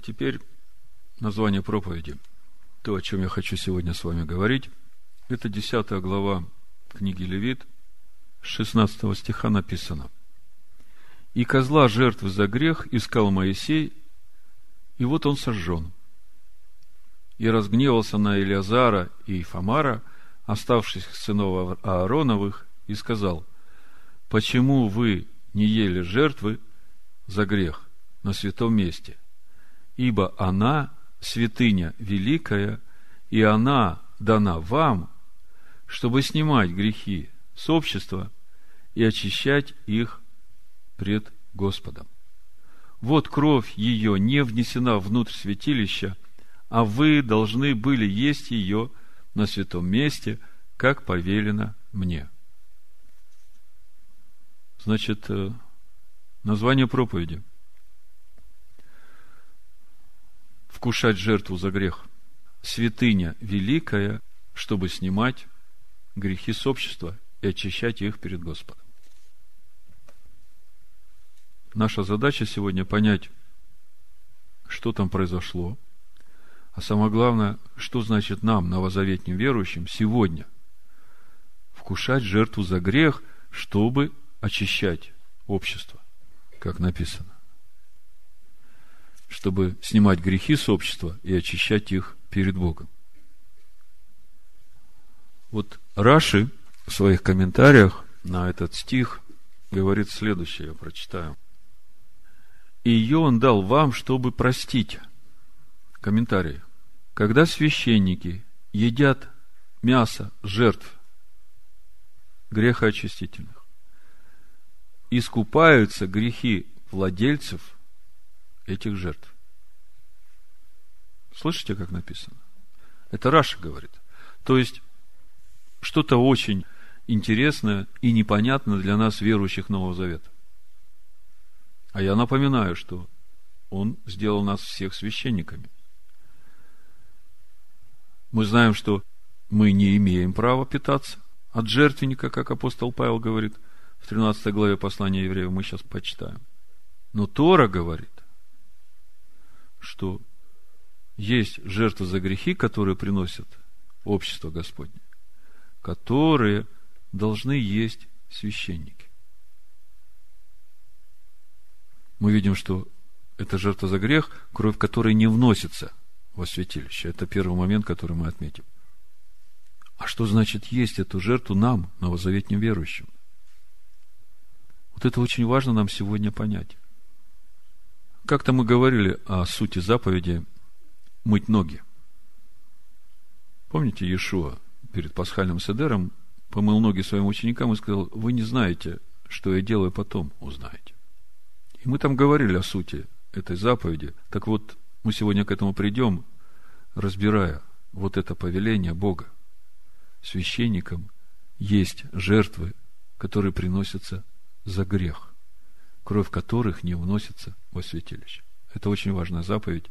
А теперь название проповеди. То, о чем я хочу сегодня с вами говорить, это 10 глава книги Левит, 16 стиха написано. «И козла жертвы за грех искал Моисей, и вот он сожжен. И разгневался на Илиазара и Фомара, оставшихся сынов Аароновых, и сказал, «Почему вы не ели жертвы за грех на святом месте? Ибо она святыня великая, и она дана вам, чтобы снимать грехи с общества и очищать их пред Господом. Вот кровь ее не внесена внутрь святилища, а вы должны были есть ее на святом месте, как повелено мне. Значит, э, название проповеди. Вкушать жертву за грех. Святыня великая, чтобы снимать грехи с общества и очищать их перед Господом. Наша задача сегодня понять, что там произошло, а самое главное, что значит нам, новозаветним верующим, сегодня вкушать жертву за грех, чтобы очищать общество, как написано. Чтобы снимать грехи с общества и очищать их перед Богом. Вот Раши в своих комментариях на этот стих говорит следующее, я прочитаю. И ее он дал вам, чтобы простить. Комментарий. Когда священники едят мясо жертв грехоочистительных, искупаются грехи владельцев этих жертв. Слышите, как написано? Это Раша говорит. То есть, что-то очень интересное и непонятное для нас, верующих Нового Завета. А я напоминаю, что Он сделал нас всех священниками. Мы знаем, что мы не имеем права питаться от жертвенника, как апостол Павел говорит – в 13 главе послания евреев мы сейчас почитаем. Но Тора говорит, что есть жертвы за грехи, которые приносят общество Господне, которые должны есть священники. Мы видим, что это жертва за грех, кровь которой не вносится во святилище. Это первый момент, который мы отметим. А что значит есть эту жертву нам, новозаветним верующим? Вот это очень важно нам сегодня понять. Как-то мы говорили о сути заповеди мыть ноги. Помните, Иешуа перед пасхальным седером помыл ноги своим ученикам и сказал, вы не знаете, что я делаю потом, узнаете. И мы там говорили о сути этой заповеди. Так вот, мы сегодня к этому придем, разбирая вот это повеление Бога. Священникам есть жертвы, которые приносятся за грех, кровь которых не вносится во святилище. Это очень важная заповедь,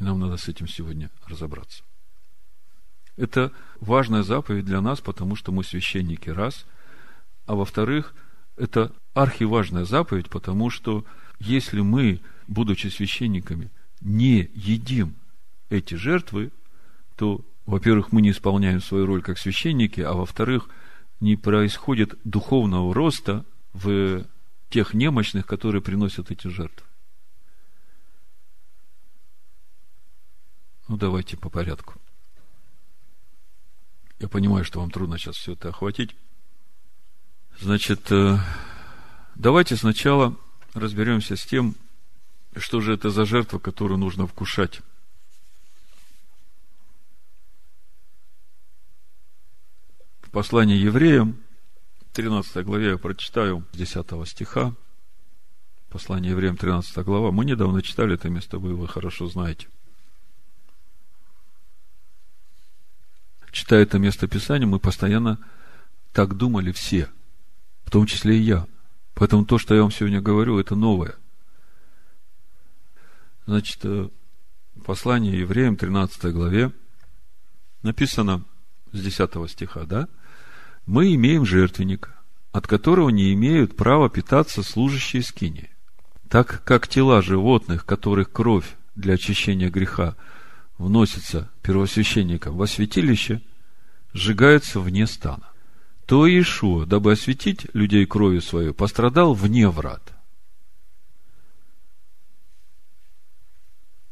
и нам надо с этим сегодня разобраться. Это важная заповедь для нас, потому что мы священники, раз. А во-вторых, это архиважная заповедь, потому что если мы, будучи священниками, не едим эти жертвы, то, во-первых, мы не исполняем свою роль как священники, а во-вторых, не происходит духовного роста в тех немощных, которые приносят эти жертвы. Ну, давайте по порядку. Я понимаю, что вам трудно сейчас все это охватить. Значит, э, давайте сначала разберемся с тем, что же это за жертва, которую нужно вкушать. В послании евреям 13 главе я прочитаю 10 стиха. Послание евреям 13 глава. Мы недавно читали это место, вы его хорошо знаете. Читая это место Писания, мы постоянно так думали все, в том числе и я. Поэтому то, что я вам сегодня говорю, это новое. Значит, э, послание евреям 13 главе написано с 10 стиха, да? Мы имеем жертвенника, от которого не имеют права питаться служащие скини. Так как тела животных, которых кровь для очищения греха вносится первосвященником во святилище, сжигается вне стана. То Иешуа, дабы осветить людей кровью свою, пострадал вне врат.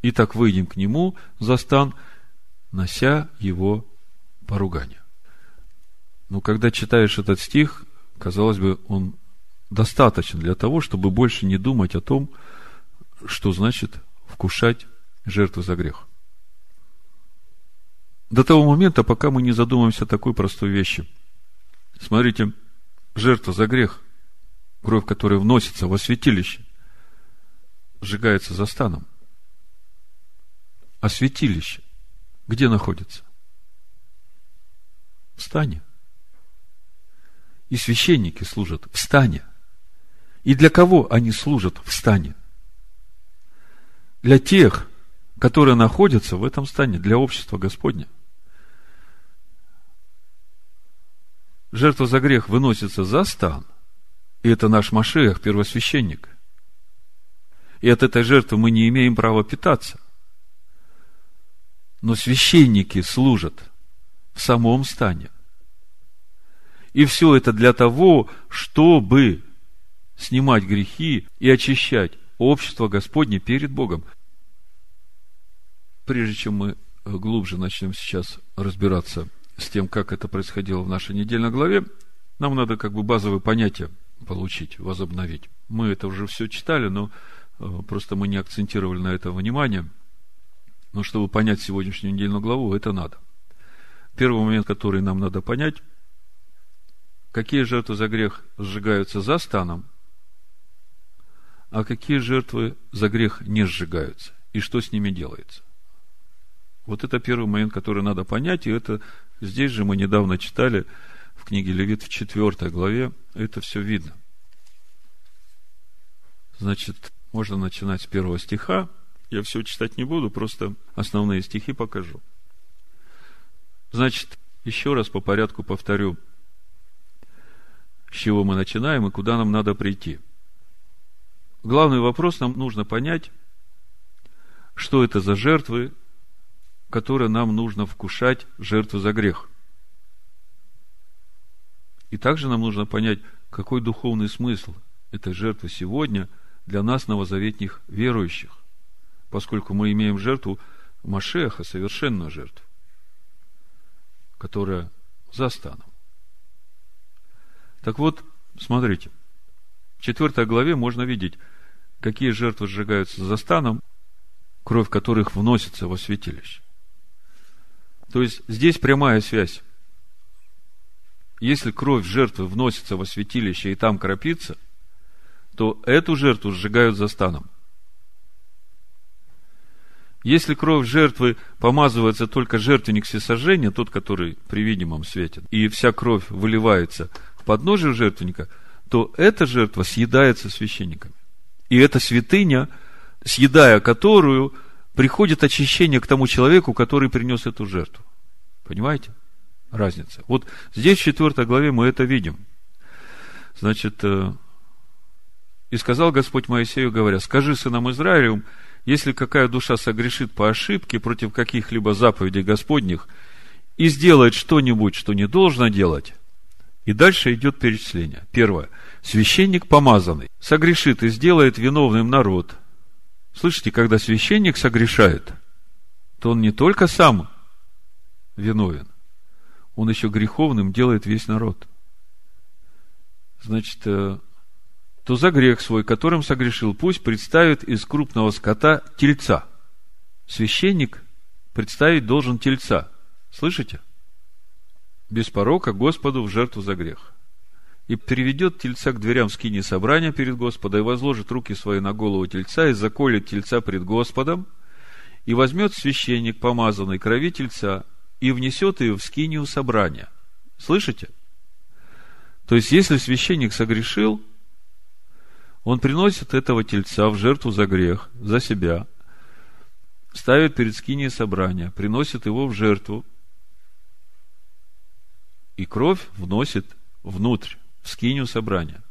И так выйдем к нему за стан, нося его поругание. Но когда читаешь этот стих, казалось бы, он достаточен для того, чтобы больше не думать о том, что значит вкушать жертву за грех. До того момента, пока мы не задумаемся о такой простой вещи. Смотрите, жертва за грех, кровь, которая вносится во святилище, сжигается за станом. А святилище где находится? В стане. И священники служат в стане. И для кого они служат в стане? Для тех, которые находятся в этом стане, для общества Господня. Жертва за грех выносится за стан, и это наш Машех, первосвященник. И от этой жертвы мы не имеем права питаться. Но священники служат в самом стане. И все это для того, чтобы снимать грехи и очищать общество Господне перед Богом. Прежде чем мы глубже начнем сейчас разбираться с тем, как это происходило в нашей недельной главе, нам надо как бы базовые понятия получить, возобновить. Мы это уже все читали, но э, просто мы не акцентировали на это внимание. Но чтобы понять сегодняшнюю недельную главу, это надо. Первый момент, который нам надо понять – какие жертвы за грех сжигаются за станом, а какие жертвы за грех не сжигаются, и что с ними делается. Вот это первый момент, который надо понять, и это здесь же мы недавно читали в книге Левит в четвертой главе, это все видно. Значит, можно начинать с первого стиха. Я все читать не буду, просто основные стихи покажу. Значит, еще раз по порядку повторю с чего мы начинаем и куда нам надо прийти. Главный вопрос нам нужно понять, что это за жертвы, которые нам нужно вкушать, жертвы за грех. И также нам нужно понять, какой духовный смысл этой жертвы сегодня для нас, новозаветних верующих, поскольку мы имеем жертву Машеха, совершенную жертву, которая за станом. Так вот, смотрите, в четвертой главе можно видеть, какие жертвы сжигаются за станом, кровь которых вносится во святилище. То есть здесь прямая связь. Если кровь жертвы вносится во святилище и там кропится, то эту жертву сжигают за станом. Если кровь жертвы помазывается только жертвенник всесожжения, тот, который при видимом свете, и вся кровь выливается подножию жертвенника, то эта жертва съедается священниками. И эта святыня, съедая которую, приходит очищение к тому человеку, который принес эту жертву. Понимаете? Разница. Вот здесь в 4 главе мы это видим. Значит, э, и сказал Господь Моисею, говоря, скажи сынам Израилевым, если какая душа согрешит по ошибке против каких-либо заповедей Господних и сделает что-нибудь, что не должно делать, и дальше идет перечисление. Первое. Священник помазанный согрешит и сделает виновным народ. Слышите, когда священник согрешает, то он не только сам виновен, он еще греховным делает весь народ. Значит, э, то за грех свой, которым согрешил, пусть представит из крупного скота тельца. Священник представить должен тельца. Слышите? Без порока Господу в жертву за грех. И приведет тельца к дверям скини собрания перед Господом, и возложит руки свои на голову тельца, и заколет тельца пред Господом, и возьмет священник помазанной крови тельца, и внесет ее в скинию собрания. Слышите? То есть, если священник согрешил, он приносит этого тельца в жертву за грех, за себя, ставит перед скинией собрания, приносит его в жертву, и кровь вносит внутрь, в скинию собрания.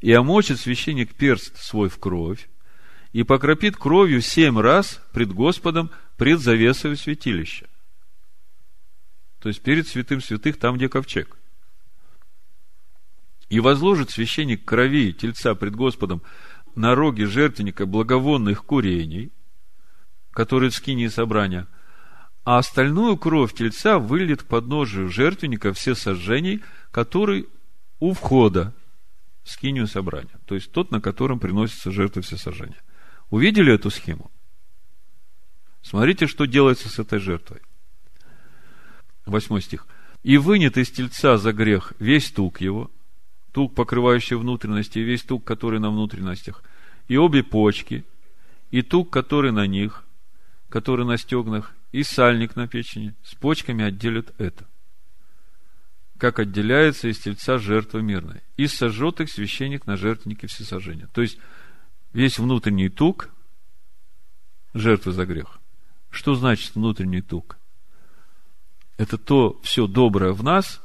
И омочит священник перст свой в кровь, и покропит кровью семь раз пред Господом пред завесою святилища. То есть перед святым святых, там, где ковчег. И возложит священник крови тельца пред Господом на роги жертвенника благовонных курений, которые в скинии собрания, а остальную кровь тельца выльет к подножию жертвенника все сожжений, который у входа в скинию собрания, то есть тот, на котором приносятся жертвы все сожжения. Увидели эту схему? Смотрите, что делается с этой жертвой. Восьмой стих. «И вынет из тельца за грех весь тук его, тук, покрывающий внутренности, и весь тук, который на внутренностях, и обе почки, и тук, который на них, который на стегнах, и сальник на печени, с почками отделят это. Как отделяется из тельца жертва мирная. И сожжет их священник на жертвеннике всесожжения. То есть, весь внутренний тук жертвы за грех. Что значит внутренний тук? Это то все доброе в нас,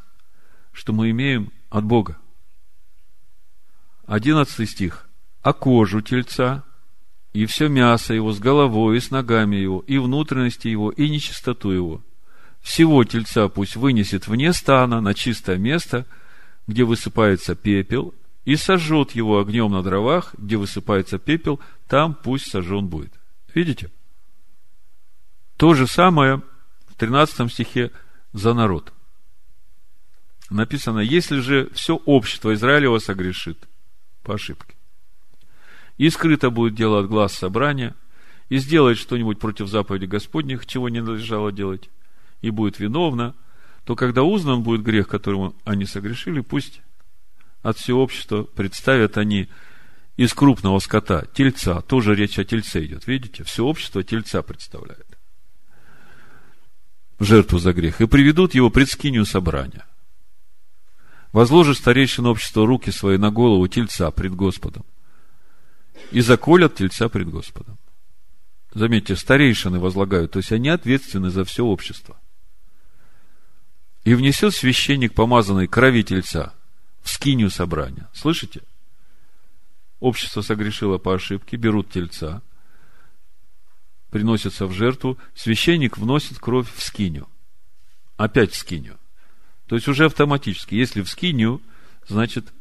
что мы имеем от Бога. Одиннадцатый стих. А кожу тельца и все мясо его с головой и с ногами его, и внутренности его, и нечистоту его. Всего тельца пусть вынесет вне стана на чистое место, где высыпается пепел, и сожжет его огнем на дровах, где высыпается пепел, там пусть сожжен будет. Видите? То же самое в 13 стихе за народ. Написано, если же все общество Израилева согрешит по ошибке, и скрыто будет дело от глаз собрания, и сделает что-нибудь против заповеди Господних, чего не надлежало делать, и будет виновна, то когда узнан будет грех, которым они согрешили, пусть от всего общества представят они из крупного скота, тельца, тоже речь о тельце идет, видите, все общество тельца представляет. Жертву за грех, и приведут его пред скинию собрания. Возложит старейшина общества руки свои на голову тельца пред Господом и заколят тельца пред Господом. Заметьте, старейшины возлагают, то есть они ответственны за все общество. И внесет священник, помазанный крови тельца, в скинию собрания. Слышите? Общество согрешило по ошибке, берут тельца, приносятся в жертву, священник вносит кровь в скинию. Опять в скинию. То есть уже автоматически. Если в скинию, значит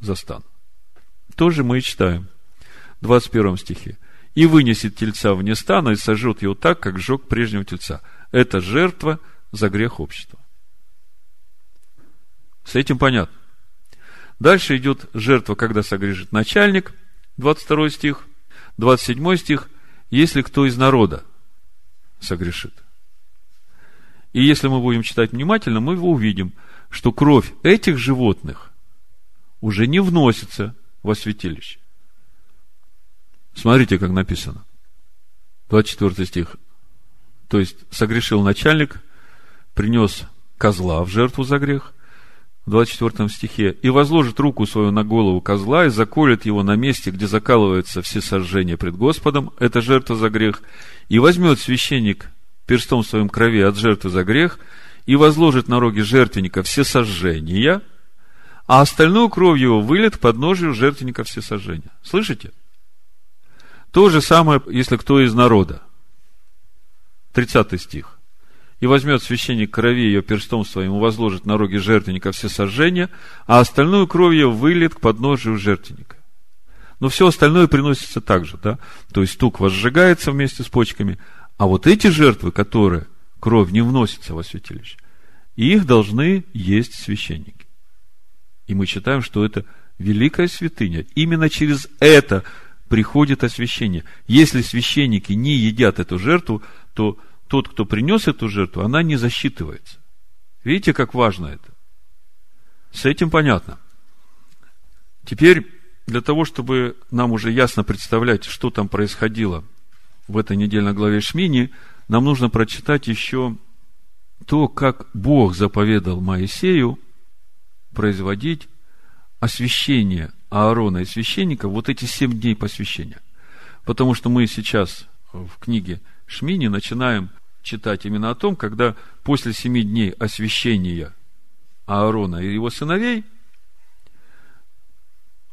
за стан. Тоже мы и читаем. 21 стихе. «И вынесет тельца вне стана и сожжет его так, как сжег прежнего тельца». Это жертва за грех общества. С этим понятно. Дальше идет жертва, когда согрешит начальник, 22 стих, 27 стих, если кто из народа согрешит. И если мы будем читать внимательно, мы увидим, что кровь этих животных уже не вносится во святилище. Смотрите, как написано. 24 стих. То есть, согрешил начальник, принес козла в жертву за грех, в 24 стихе, и возложит руку свою на голову козла и заколет его на месте, где закалываются все сожжения пред Господом, это жертва за грех, и возьмет священник перстом своим крови от жертвы за грех, и возложит на роги жертвенника все сожжения, а остальную кровь его вылет под ножью жертвенника все сожжения. Слышите? То же самое, если кто из народа. 30 стих. И возьмет священник крови ее перстом своим и возложит на роги жертвенника все сожжения, а остальную кровь ее выльет к подножию жертвенника. Но все остальное приносится также, да? То есть тук возжигается вместе с почками, а вот эти жертвы, которые кровь не вносится во святилище, их должны есть священники. И мы считаем, что это великая святыня. Именно через это приходит освящение. Если священники не едят эту жертву, то тот, кто принес эту жертву, она не засчитывается. Видите, как важно это? С этим понятно. Теперь, для того, чтобы нам уже ясно представлять, что там происходило в этой недельной главе Шмини, нам нужно прочитать еще то, как Бог заповедал Моисею производить освящение Аарона и священника вот эти семь дней посвящения. Потому что мы сейчас в книге Шмини начинаем читать именно о том, когда после семи дней освящения Аарона и его сыновей,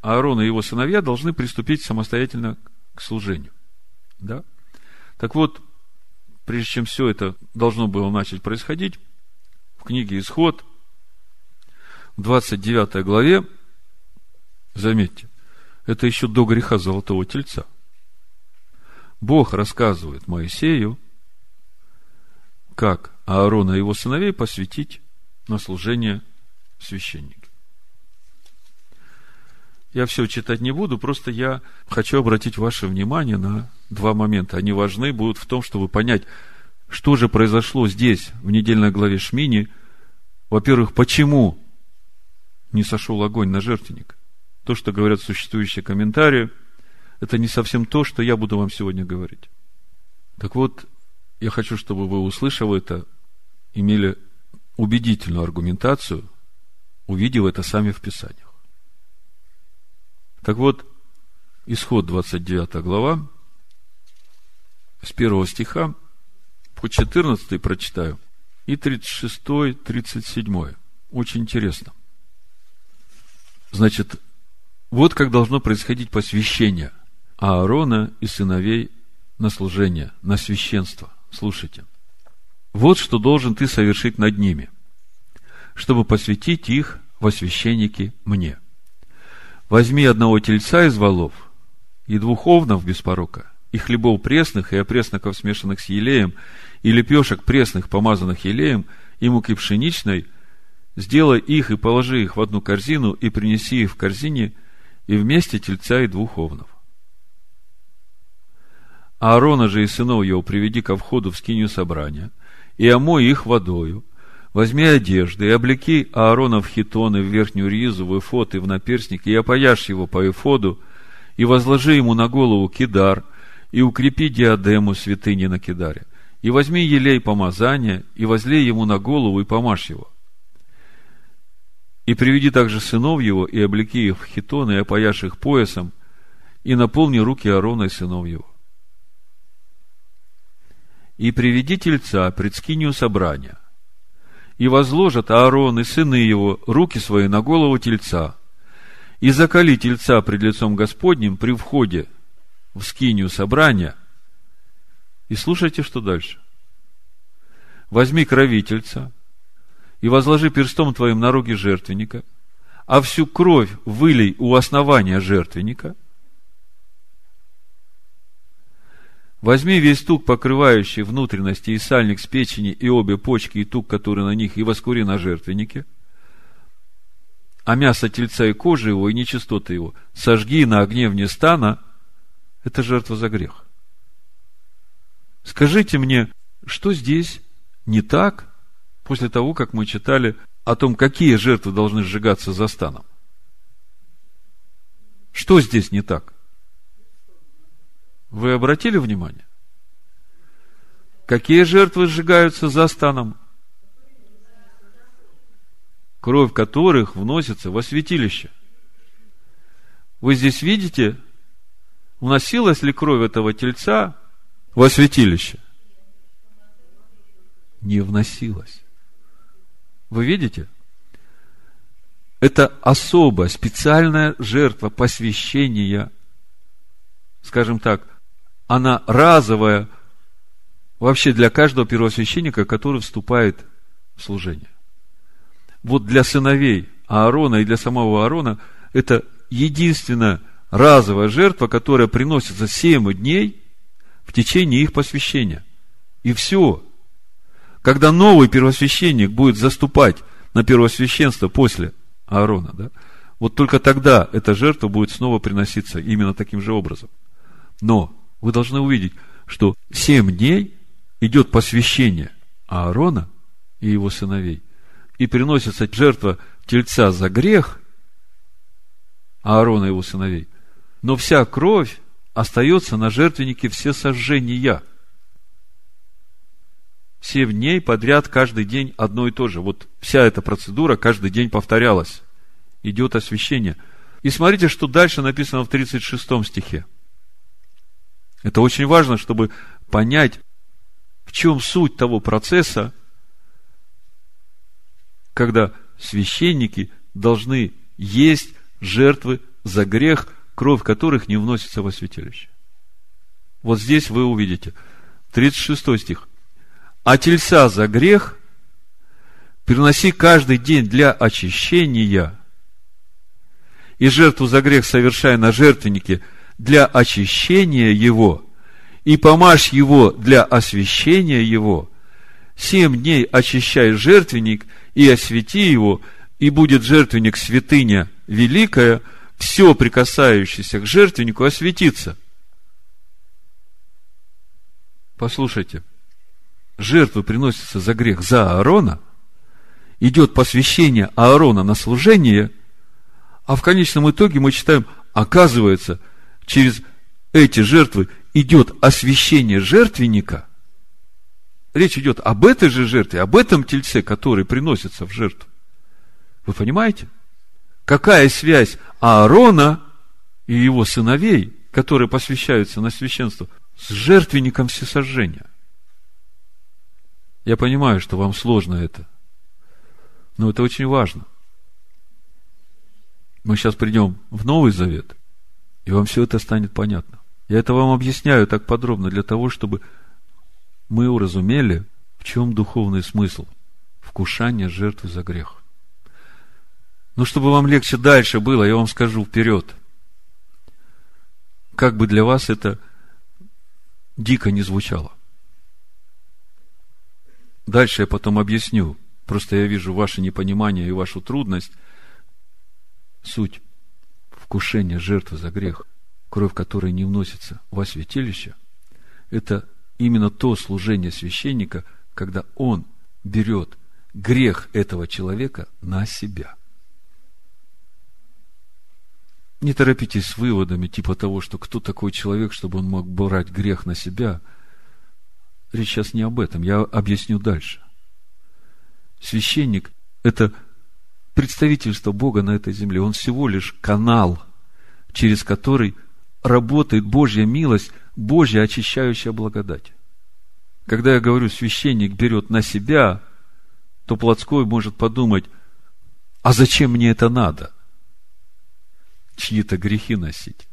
Аарон и его сыновья должны приступить самостоятельно к служению. Да? Так вот, прежде чем все это должно было начать происходить, в книге Исход, в 29 главе, заметьте, это еще до греха золотого тельца. Бог рассказывает Моисею, как Аарона и его сыновей посвятить на служение священника. Я все читать не буду, просто я хочу обратить ваше внимание на два момента. Они важны будут в том, чтобы понять, что же произошло здесь, в недельной главе Шмини. Во-первых, почему не сошел огонь на жертвенник? То, что говорят существующие комментарии, это не совсем то, что я буду вам сегодня говорить. Так вот, я хочу, чтобы вы, услышав это, имели убедительную аргументацию, увидев это сами в Писаниях. Так вот, исход 29 глава, с первого стиха по 14 прочитаю, и 36, 37. Очень интересно. Значит, вот как должно происходить посвящение Аарона и сыновей на служение, на священство. Слушайте. Вот что должен ты совершить над ними, чтобы посвятить их во священники мне – Возьми одного тельца из волов и двух овнов без порока, и хлебов пресных, и опресноков, смешанных с елеем, и лепешек пресных, помазанных елеем, и муки пшеничной, сделай их и положи их в одну корзину, и принеси их в корзине, и вместе тельца и двух овнов. Аарона же и сынов его приведи ко входу в скинию собрания, и омой их водою, Возьми одежды и облеки Аарона в хитоны, в верхнюю ризу, в эфот и в наперстник, и опояшь его по эфоду, и возложи ему на голову кидар, и укрепи диадему святыни на кидаре. И возьми елей помазания, и возлей ему на голову, и помажь его. И приведи также сынов его, и облеки их в хитоны, и опояшь их поясом, и наполни руки Аарона и сынов его. И приведи тельца пред скинию собрания – и возложат Аарон и сыны его руки свои на голову тельца, и закали тельца пред лицом Господним при входе в скинию собрания. И слушайте, что дальше. Возьми крови тельца и возложи перстом твоим на руки жертвенника, а всю кровь вылей у основания жертвенника – Возьми весь тук, покрывающий внутренности, и сальник с печени, и обе почки, и тук, который на них, и воскури на жертвеннике. А мясо тельца и кожи его, и нечистоты его, сожги на огне вне стана, это жертва за грех. Скажите мне, что здесь не так, после того, как мы читали о том, какие жертвы должны сжигаться за станом? Что здесь не так? Вы обратили внимание? Какие жертвы сжигаются за станом? Кровь которых вносится во святилище. Вы здесь видите, вносилась ли кровь этого тельца во святилище? Не вносилась. Вы видите? Это особая, специальная жертва посвящения, скажем так, она разовая вообще для каждого первосвященника, который вступает в служение. Вот для сыновей Аарона и для самого Аарона это единственная разовая жертва, которая приносится 7 дней в течение их посвящения. И все. Когда новый первосвященник будет заступать на первосвященство после Аарона, да, вот только тогда эта жертва будет снова приноситься именно таким же образом. Но вы должны увидеть, что семь дней идет посвящение Аарона и его сыновей, и приносится жертва тельца за грех Аарона и его сыновей, но вся кровь остается на жертвеннике все сожжения. Семь дней подряд, каждый день одно и то же. Вот вся эта процедура каждый день повторялась. Идет освящение. И смотрите, что дальше написано в 36 стихе. Это очень важно, чтобы понять, в чем суть того процесса, когда священники должны есть жертвы за грех, кровь которых не вносится во святилище. Вот здесь вы увидите. 36 стих. А тельца за грех приноси каждый день для очищения, и жертву за грех совершая на жертвеннике для очищения его, и помажь его для освящения его, семь дней очищай жертвенник и освети его, и будет жертвенник святыня великая, все прикасающееся к жертвеннику осветится. Послушайте, жертвы приносятся за грех за Аарона, идет посвящение Аарона на служение, а в конечном итоге мы читаем, оказывается, через эти жертвы идет освящение жертвенника. Речь идет об этой же жертве, об этом тельце, который приносится в жертву. Вы понимаете? Какая связь Аарона и его сыновей, которые посвящаются на священство, с жертвенником всесожжения? Я понимаю, что вам сложно это, но это очень важно. Мы сейчас придем в Новый Завет, и вам все это станет понятно. Я это вам объясняю так подробно для того, чтобы мы уразумели, в чем духовный смысл вкушания жертвы за грех. Но чтобы вам легче дальше было, я вам скажу вперед. Как бы для вас это дико не звучало. Дальше я потом объясню. Просто я вижу ваше непонимание и вашу трудность. Суть вкушения жертвы за грех, кровь которой не вносится во святилище, это именно то служение священника, когда он берет грех этого человека на себя. Не торопитесь с выводами типа того, что кто такой человек, чтобы он мог брать грех на себя. Речь сейчас не об этом, я объясню дальше. Священник – это представительство Бога на этой земле. Он всего лишь канал, через который работает Божья милость, Божья очищающая благодать. Когда я говорю, священник берет на себя, то плотской может подумать, а зачем мне это надо – чьи-то грехи носить,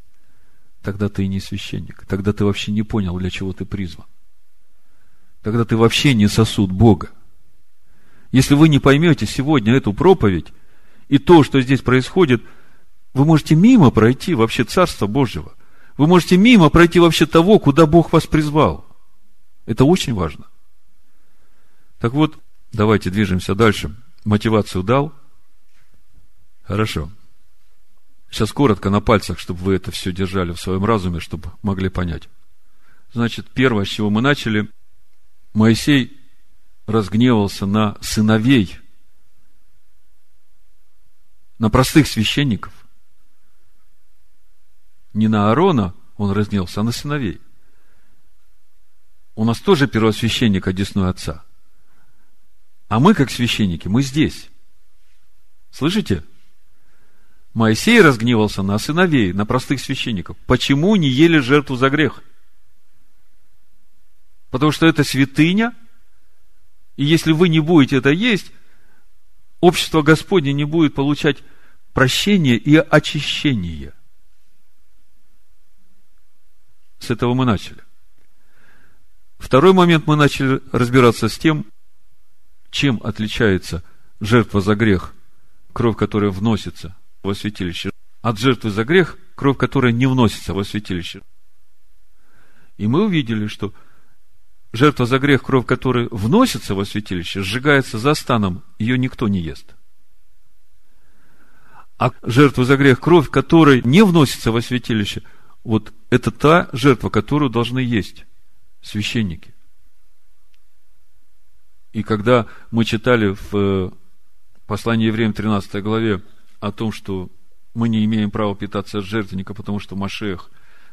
тогда ты и не священник. Тогда ты вообще не понял, для чего ты призван. Тогда ты вообще не сосуд Бога. Если вы не поймете сегодня эту проповедь и то, что здесь происходит, вы можете мимо пройти вообще Царства Божьего. Вы можете мимо пройти вообще того, куда Бог вас призвал. Это очень важно. Так вот, давайте движемся дальше. Мотивацию дал. Хорошо. Сейчас коротко на пальцах, чтобы вы это все держали в своем разуме, чтобы могли понять. Значит, первое, с чего мы начали, Моисей разгневался на сыновей, на простых священников. Не на Аарона он разгневался, а на сыновей. У нас тоже первосвященник одесную отца. А мы, как священники, мы здесь. Слышите? Моисей разгневался на сыновей, на простых священников. Почему не ели жертву за грех? Потому что это святыня, и если вы не будете это есть, общество Господне не будет получать прощение и очищение. С этого мы начали. Второй момент мы начали разбираться с тем, чем отличается жертва за грех, кровь, которая вносится во святилище, от жертвы за грех, кровь которой не вносится во святилище. И мы увидели, что жертва за грех, кровь которой вносится во святилище, сжигается за станом, ее никто не ест. А жертва за грех, кровь которой не вносится во святилище, вот это та жертва, которую должны есть священники. И когда мы читали в э, послании евреям 13 главе о том, что мы не имеем права питаться от жертвенника, потому что Машех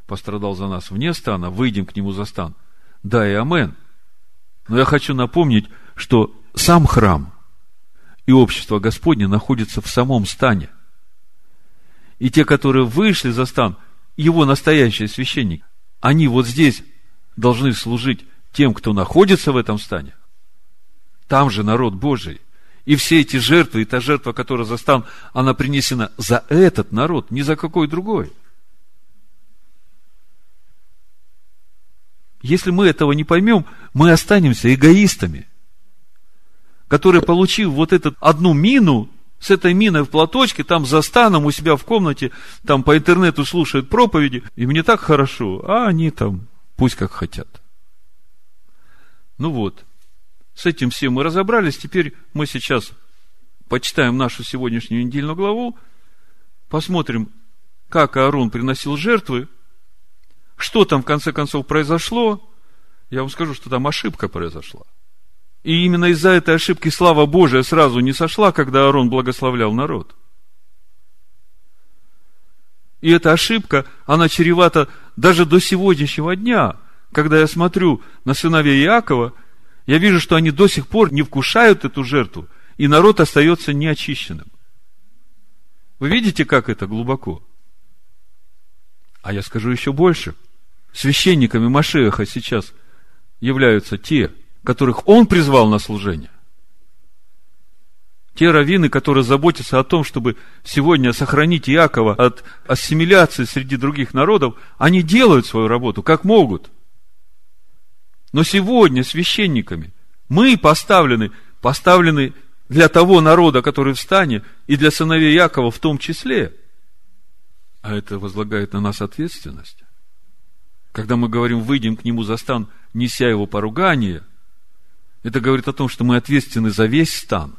пострадал за нас вне стана, выйдем к нему за стан. Да и амен. Но я хочу напомнить, что сам храм и общество Господне находится в самом стане. И те, которые вышли за стан, его настоящий священник, они вот здесь должны служить тем, кто находится в этом стане. Там же народ Божий – и все эти жертвы, и та жертва, которая за стан, она принесена за этот народ, не за какой другой. Если мы этого не поймем, мы останемся эгоистами, которые, получив вот эту одну мину, с этой миной в платочке, там за станом у себя в комнате, там по интернету слушают проповеди, и мне так хорошо, а они там пусть как хотят. Ну вот, с этим всем мы разобрались, теперь мы сейчас почитаем нашу сегодняшнюю недельную главу, посмотрим, как Аарон приносил жертвы, что там в конце концов произошло, я вам скажу, что там ошибка произошла. И именно из-за этой ошибки слава Божия сразу не сошла, когда Аарон благословлял народ. И эта ошибка, она чревата даже до сегодняшнего дня. Когда я смотрю на сыновей Иакова, я вижу, что они до сих пор не вкушают эту жертву, и народ остается неочищенным. Вы видите, как это глубоко? А я скажу еще больше. Священниками Машеха сейчас являются те, которых он призвал на служение. Те раввины, которые заботятся о том, чтобы сегодня сохранить Иакова от ассимиляции среди других народов, они делают свою работу как могут. Но сегодня священниками мы поставлены, поставлены для того народа, который в стане, и для сыновей Якова в том числе – а это возлагает на нас ответственность. Когда мы говорим, выйдем к нему за стан, неся его поругание, это говорит о том, что мы ответственны за весь стан.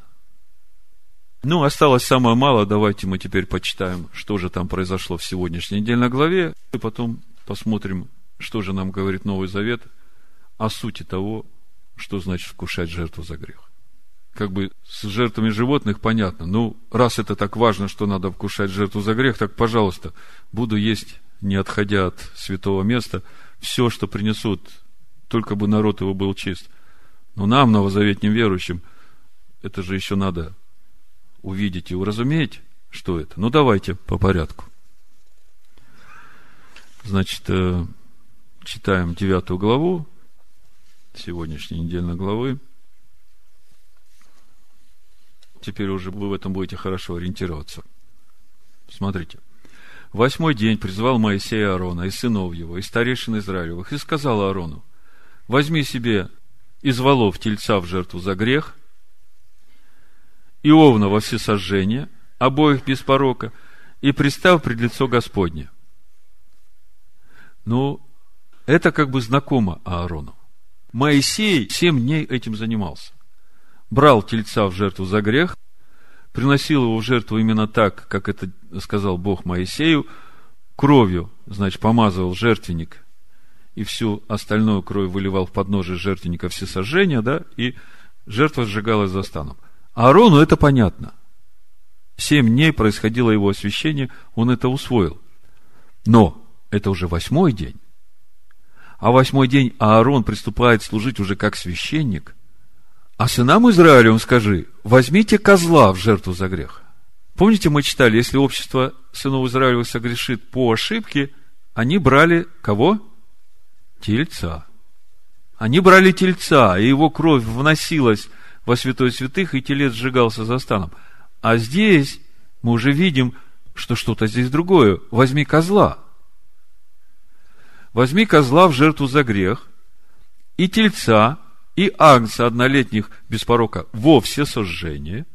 Ну, осталось самое мало, давайте мы теперь почитаем, что же там произошло в сегодняшней недельной главе, и потом посмотрим, что же нам говорит Новый Завет о сути того, что значит вкушать жертву за грех как бы с жертвами животных понятно. Ну, раз это так важно, что надо вкушать жертву за грех, так, пожалуйста, буду есть, не отходя от святого места, все, что принесут, только бы народ его был чист. Но нам, новозаветним верующим, это же еще надо увидеть и уразуметь, что это. Ну, давайте по порядку. Значит, э, читаем девятую главу сегодняшней недельной главы. Теперь уже вы в этом будете хорошо ориентироваться. Смотрите. Восьмой день призвал Моисея Аарона и сынов его, и старейшин Израилевых, и сказал Аарону, возьми себе из волов тельца в жертву за грех, и овна во всесожжение, обоих без порока, и пристав пред лицо Господне. Ну, это как бы знакомо Аарону. Моисей семь дней этим занимался брал тельца в жертву за грех, приносил его в жертву именно так, как это сказал Бог Моисею, кровью, значит, помазывал жертвенник, и всю остальную кровь выливал в подножие жертвенника всесожжения, да, и жертва сжигалась за станом. Аарону это понятно. Семь дней происходило его освящение, он это усвоил. Но это уже восьмой день. А восьмой день Аарон приступает служить уже как священник – а сынам Израилевым скажи, возьмите козла в жертву за грех. Помните, мы читали, если общество сынов Израилевых согрешит по ошибке, они брали кого? Тельца. Они брали тельца, и его кровь вносилась во святой святых, и телец сжигался за станом. А здесь мы уже видим, что что-то здесь другое. Возьми козла. Возьми козла в жертву за грех, и тельца, и агнца однолетних без порока во все сожжение,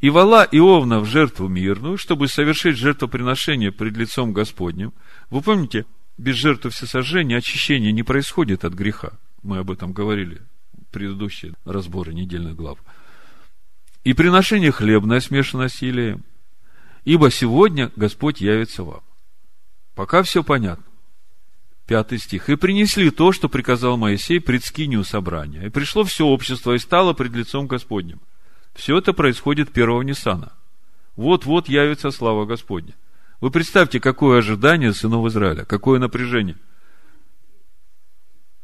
и вала и овна в жертву мирную, чтобы совершить жертвоприношение пред лицом Господним. Вы помните, без жертвы всесожжения очищение не происходит от греха. Мы об этом говорили в предыдущие разборы недельных глав. И приношение хлебное смешанное с елеем. Ибо сегодня Господь явится вам. Пока все понятно. Пятый стих. «И принесли то, что приказал Моисей пред скинию собрания. И пришло все общество и стало пред лицом Господним». Все это происходит первого Ниссана. Вот-вот явится слава Господня. Вы представьте, какое ожидание сынов Израиля, какое напряжение.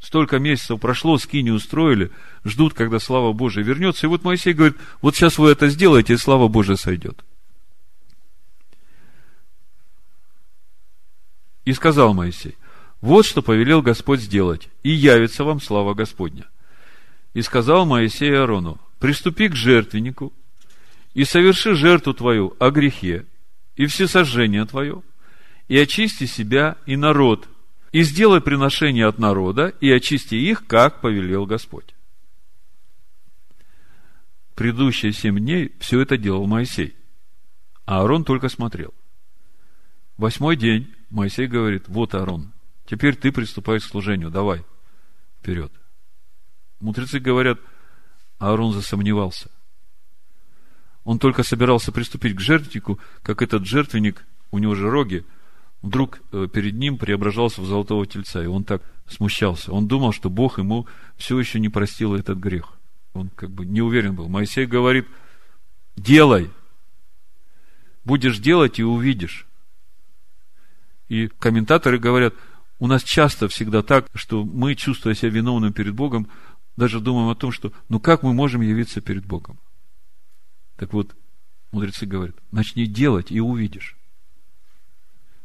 Столько месяцев прошло, скини устроили, ждут, когда слава Божия вернется. И вот Моисей говорит, вот сейчас вы это сделаете, и слава Божия сойдет. И сказал Моисей – вот что повелел Господь сделать, и явится вам слава Господня. И сказал Моисей Аарону, приступи к жертвеннику, и соверши жертву твою о грехе, и всесожжение твое, и очисти себя и народ, и сделай приношение от народа, и очисти их, как повелел Господь. Предыдущие семь дней все это делал Моисей, а Аарон только смотрел. Восьмой день Моисей говорит, вот Аарон, теперь ты приступай к служению, давай, вперед. Мудрецы говорят, Аарон засомневался. Он только собирался приступить к жертвеннику, как этот жертвенник, у него же роги, вдруг э, перед ним преображался в золотого тельца, и он так смущался. Он думал, что Бог ему все еще не простил этот грех. Он как бы не уверен был. Моисей говорит, делай. Будешь делать и увидишь. И комментаторы говорят, у нас часто всегда так, что мы, чувствуя себя виновным перед Богом, даже думаем о том, что ну как мы можем явиться перед Богом? Так вот, мудрецы говорят, начни делать и увидишь.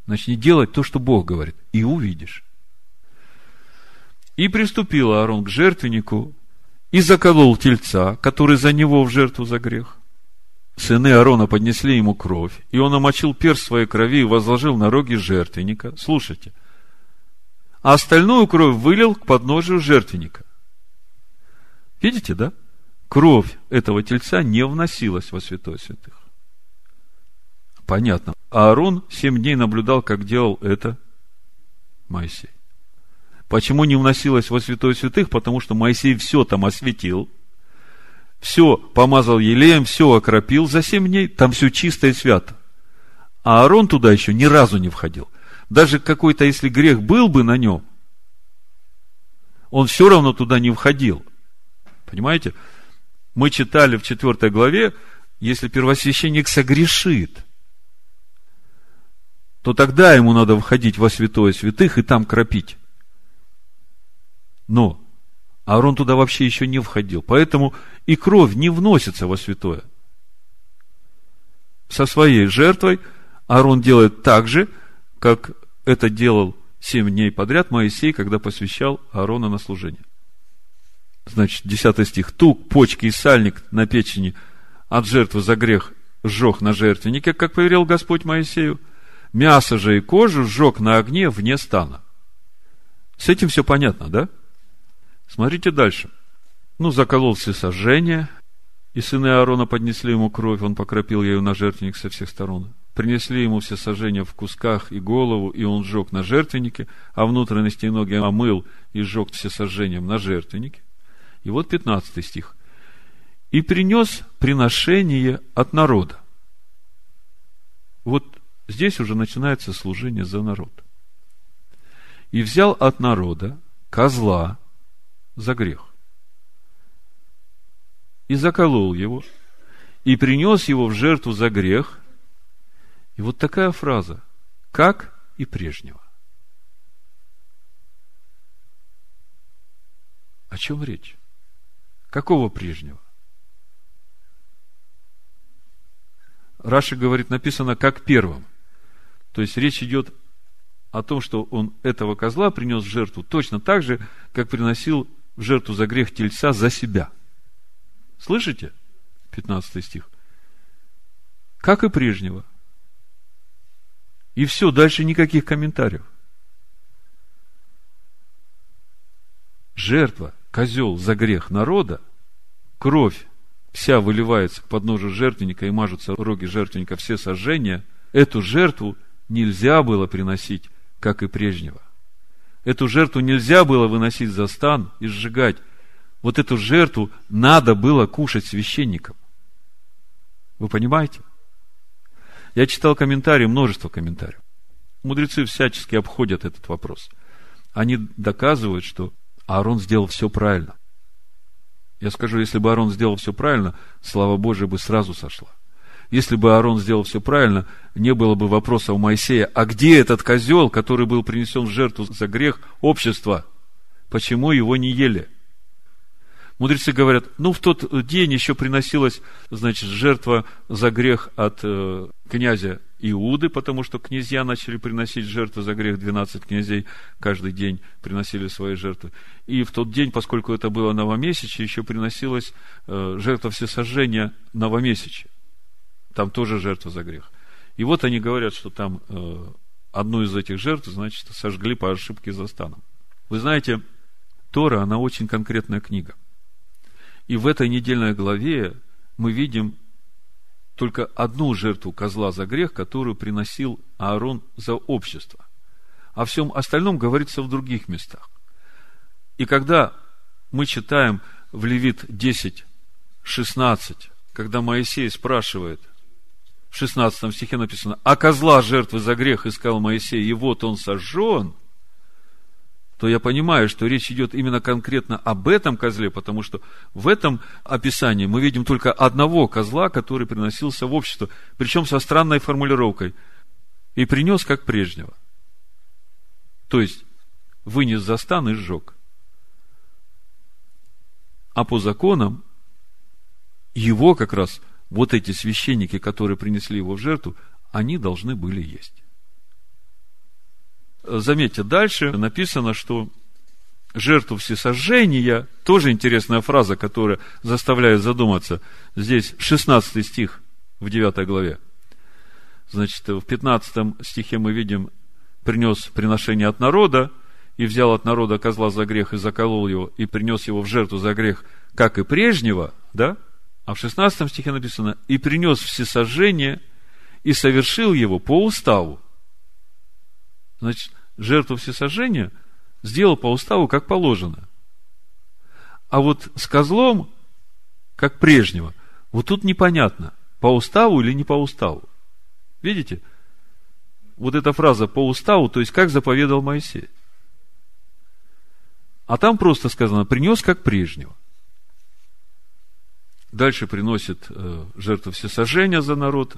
Начни делать то, что Бог говорит, и увидишь. И приступил Аарон к жертвеннику, и заколол тельца, который за него в жертву за грех. Сыны Аарона поднесли ему кровь, и он омочил перст своей крови и возложил на роги жертвенника. Слушайте. А остальную кровь вылил к подножию жертвенника. Видите, да? Кровь этого тельца не вносилась во святой святых. Понятно. Аарон семь дней наблюдал, как делал это Моисей. Почему не вносилось во святой святых? Потому что Моисей все там осветил, все помазал елеем, все окропил за семь дней, там все чисто и свято. А Аарон туда еще ни разу не входил. Даже какой-то, если грех был бы на нем, он все равно туда не входил. Понимаете? Мы читали в четвертой главе, если первосвященник согрешит, то тогда ему надо входить во святое святых и там кропить. Но Аарон туда вообще еще не входил. Поэтому и кровь не вносится во святое. Со своей жертвой Аарон делает так же, как это делал семь дней подряд Моисей, когда посвящал Аарона на служение. Значит, 10 стих. Тук, почки и сальник на печени от жертвы за грех сжег на жертвеннике, как поверил Господь Моисею. Мясо же и кожу сжег на огне вне стана. С этим все понятно, да? Смотрите дальше. Ну, заколол все сожжения, и сыны Аарона поднесли ему кровь, он покропил ею на жертвенник со всех сторон. Принесли ему все сожжения в кусках и голову, и он сжег на жертвеннике, а внутренности и ноги омыл и сжег все сожжением на жертвеннике. И вот 15 стих. И принес приношение от народа. Вот здесь уже начинается служение за народ. И взял от народа козла за грех. И заколол его, и принес его в жертву за грех. И вот такая фраза, как и прежнего. О чем речь? Какого прежнего? Раши говорит, написано как первым. То есть речь идет о том, что он этого козла принес в жертву точно так же, как приносил в жертву за грех тельца за себя. Слышите? 15 стих. Как и прежнего. И все, дальше никаких комментариев. Жертва, козел за грех народа, кровь вся выливается к подножию жертвенника и мажутся роги жертвенника все сожжения, эту жертву нельзя было приносить, как и прежнего – Эту жертву нельзя было выносить за стан и сжигать. Вот эту жертву надо было кушать священникам. Вы понимаете? Я читал комментарии, множество комментариев. Мудрецы всячески обходят этот вопрос. Они доказывают, что Аарон сделал все правильно. Я скажу, если бы Аарон сделал все правильно, слава Божия бы сразу сошла. Если бы Аарон сделал все правильно, не было бы вопроса у Моисея, а где этот козел, который был принесен в жертву за грех общества? Почему его не ели? Мудрецы говорят, ну, в тот день еще приносилась, значит, жертва за грех от э, князя Иуды, потому что князья начали приносить жертвы за грех, 12 князей каждый день приносили свои жертвы. И в тот день, поскольку это было новомесячье, еще приносилась э, жертва всесожжения новомесячья. Там тоже жертва за грех. И вот они говорят, что там э, одну из этих жертв, значит, сожгли по ошибке за станом. Вы знаете, Тора, она очень конкретная книга. И в этой недельной главе мы видим только одну жертву козла за грех, которую приносил Аарон за общество. О всем остальном говорится в других местах. И когда мы читаем в Левит 10, 16, когда Моисей спрашивает, в 16 стихе написано, а козла жертвы за грех искал Моисей, и вот он сожжен, то я понимаю, что речь идет именно конкретно об этом козле, потому что в этом описании мы видим только одного козла, который приносился в общество, причем со странной формулировкой, и принес как прежнего. То есть, вынес за стан и сжег. А по законам, его как раз, вот эти священники, которые принесли его в жертву, они должны были есть. Заметьте, дальше написано, что жертву всесожжения, тоже интересная фраза, которая заставляет задуматься. Здесь 16 стих в 9 главе. Значит, в 15 стихе мы видим, принес приношение от народа, и взял от народа козла за грех и заколол его, и принес его в жертву за грех, как и прежнего, да? А в 16 стихе написано, и принес всесожжение, и совершил его по уставу. Значит, жертву всесожжения сделал по уставу, как положено. А вот с козлом, как прежнего, вот тут непонятно, по уставу или не по уставу. Видите? Вот эта фраза по уставу, то есть как заповедал Моисей. А там просто сказано, принес как прежнего. Дальше приносит э, жертву всесожжения за народ,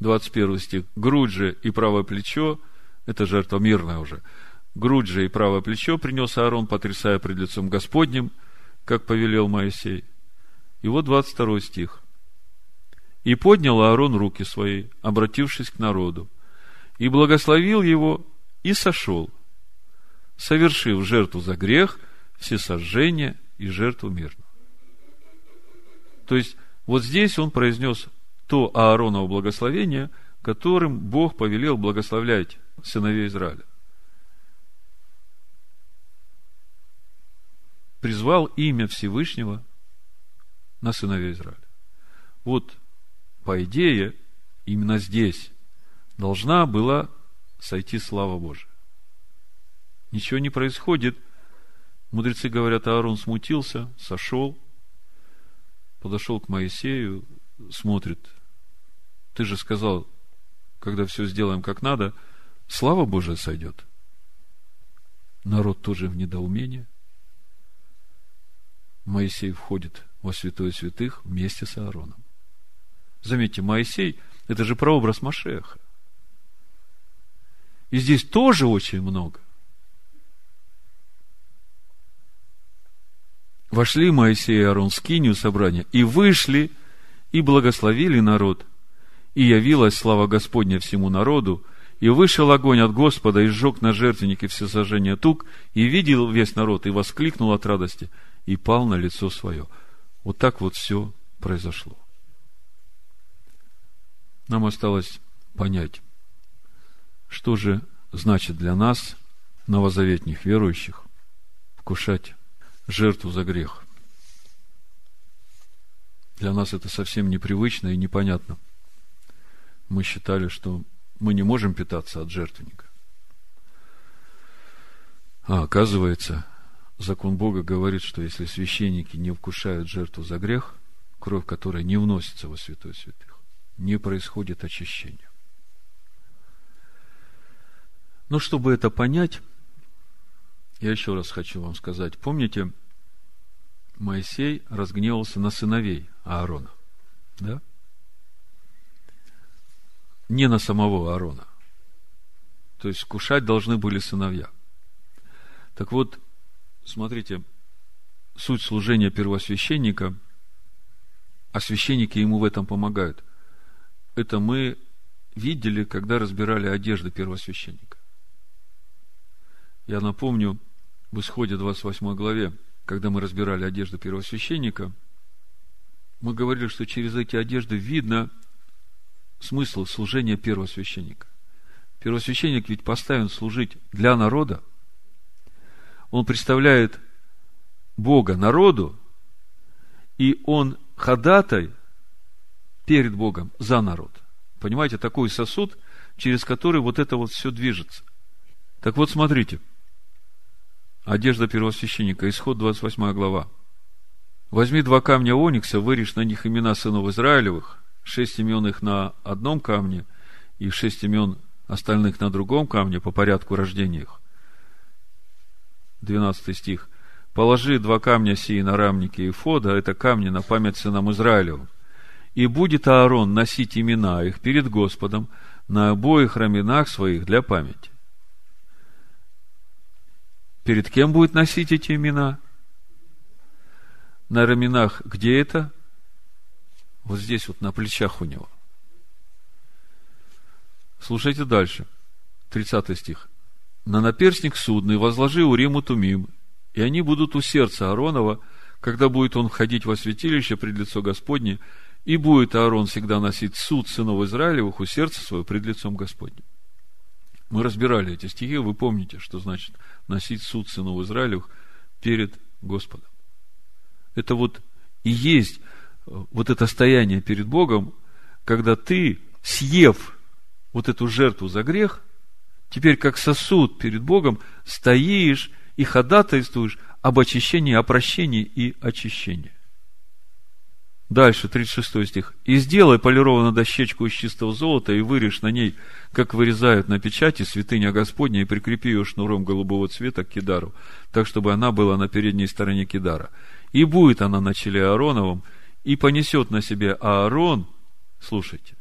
21 стих, грудь же и правое плечо, это жертва мирная уже, грудь же и правое плечо принес Аарон, потрясая пред лицом Господним, как повелел Моисей. И вот 22 стих. И поднял Аарон руки свои, обратившись к народу, и благословил его, и сошел, совершив жертву за грех, всесожжение и жертву мирную. То есть, вот здесь он произнес то Аароново благословение, которым Бог повелел благословлять сыновей Израиля. Призвал имя Всевышнего на сыновей Израиля. Вот, по идее, именно здесь должна была сойти слава Божия. Ничего не происходит. Мудрецы говорят, Аарон смутился, сошел, подошел к Моисею, смотрит. Ты же сказал, когда все сделаем как надо, слава Божия сойдет. Народ тоже в недоумении. Моисей входит во святое святых вместе с Аароном. Заметьте, Моисей – это же прообраз Машеха. И здесь тоже очень много. Вошли Моисей и Аарон в скинию собрания, и вышли, и благословили народ. И явилась слава Господня всему народу, и вышел огонь от Господа, и сжег на жертвеннике все сожжения тук, и видел весь народ, и воскликнул от радости, и пал на лицо свое. Вот так вот все произошло. Нам осталось понять, что же значит для нас, новозаветних верующих, вкушать жертву за грех. Для нас это совсем непривычно и непонятно. Мы считали, что мы не можем питаться от жертвенника. А оказывается, закон Бога говорит, что если священники не вкушают жертву за грех, кровь которой не вносится во святой святых, не происходит очищения. Но чтобы это понять, я еще раз хочу вам сказать. Помните, Моисей разгневался на сыновей Аарона. Да? Не на самого Аарона. То есть кушать должны были сыновья. Так вот, смотрите, суть служения первосвященника, а священники ему в этом помогают. Это мы видели, когда разбирали одежды первосвященника. Я напомню, в исходе 28 главе, когда мы разбирали одежду первосвященника, мы говорили, что через эти одежды видно смысл служения первосвященника. Первосвященник ведь поставлен служить для народа. Он представляет Бога народу, и он ходатай перед Богом за народ. Понимаете, такой сосуд, через который вот это вот все движется. Так вот, смотрите. Одежда первосвященника, исход 28 глава. Возьми два камня оникса, вырежь на них имена сынов Израилевых, шесть имен их на одном камне и шесть имен остальных на другом камне по порядку рождения их. 12 стих. Положи два камня сии на рамники и фода, это камни на память сынам Израилевым. И будет Аарон носить имена их перед Господом на обоих раменах своих для памяти. Перед кем будет носить эти имена? На раменах где это? Вот здесь вот на плечах у него. Слушайте дальше. 30 стих. На наперстник судный возложи Уриму Тумим, и они будут у сердца Ааронова, когда будет он входить во святилище пред лицо Господне, и будет Аарон всегда носить суд сынов Израилевых у сердца своего пред лицом Господним. Мы разбирали эти стихи, вы помните, что значит носить суд сынов Израилевых перед Господом. Это вот и есть вот это стояние перед Богом, когда ты, съев вот эту жертву за грех, теперь как сосуд перед Богом стоишь и ходатайствуешь об очищении, о прощении и очищении. Дальше, 36 стих. «И сделай полированную дощечку из чистого золота, и вырежь на ней, как вырезают на печати, святыня Господня, и прикрепи ее шнуром голубого цвета к кидару, так, чтобы она была на передней стороне кидара. И будет она на челе Аароновом, и понесет на себе Аарон, слушайте,